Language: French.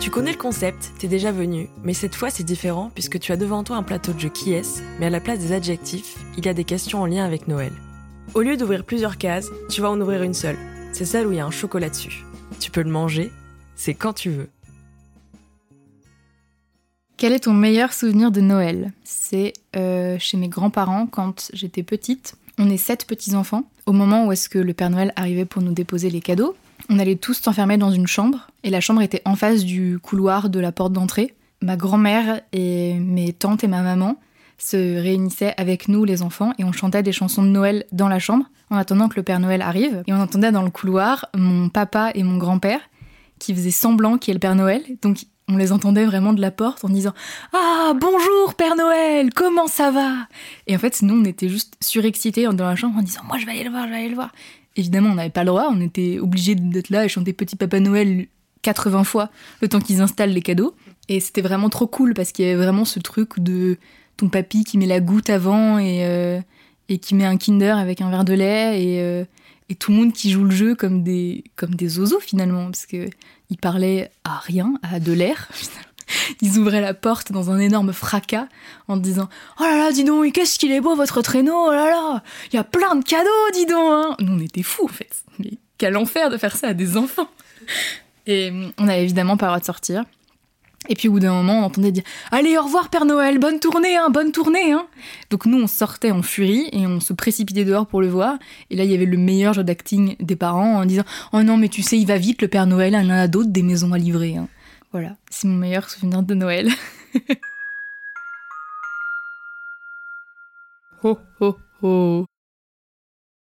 Tu connais le concept, t'es déjà venu, mais cette fois c'est différent puisque tu as devant toi un plateau de jeu qui est, mais à la place des adjectifs, il y a des questions en lien avec Noël. Au lieu d'ouvrir plusieurs cases, tu vas en ouvrir une seule. C'est celle où il y a un chocolat dessus. Tu peux le manger, c'est quand tu veux. Quel est ton meilleur souvenir de Noël? C'est euh, chez mes grands-parents quand j'étais petite. On est sept petits-enfants. Au moment où est-ce que le Père Noël arrivait pour nous déposer les cadeaux, on allait tous s'enfermer dans une chambre. Et la chambre était en face du couloir de la porte d'entrée. Ma grand-mère et mes tantes et ma maman se réunissaient avec nous, les enfants, et on chantait des chansons de Noël dans la chambre en attendant que le Père Noël arrive. Et on entendait dans le couloir mon papa et mon grand-père qui faisaient semblant qu'il y ait le Père Noël. Donc on les entendait vraiment de la porte en disant Ah, bonjour Père Noël, comment ça va? Et en fait, nous, on était juste surexcités dans la chambre en disant Moi, je vais aller le voir, je vais aller le voir. Évidemment, on n'avait pas le droit, on était obligés d'être là et chanter Petit Papa Noël 80 fois le temps qu'ils installent les cadeaux. Et c'était vraiment trop cool parce qu'il y avait vraiment ce truc de ton papy qui met la goutte avant et, euh, et qui met un Kinder avec un verre de lait et, euh, et tout le monde qui joue le jeu comme des, comme des oiseaux finalement, parce que ils parlaient à rien, à de l'air. Ils ouvraient la porte dans un énorme fracas en disant Oh là là, dis donc, qu'est-ce qu'il est beau votre traîneau, oh là là, il y a plein de cadeaux, dis donc hein. Nous, on était fous en fait. Mais quel enfer de faire ça à des enfants Et on n'avait évidemment pas le droit de sortir. Et puis au bout d'un moment, on entendait dire Allez, au revoir Père Noël, bonne tournée, hein, bonne tournée. Hein. Donc nous, on sortait en furie et on se précipitait dehors pour le voir. Et là, il y avait le meilleur jeu d'acting des parents en disant Oh non, mais tu sais, il va vite, le Père Noël, en a d'autres des maisons à livrer. Hein. Voilà, c'est mon meilleur souvenir de Noël. ho ho ho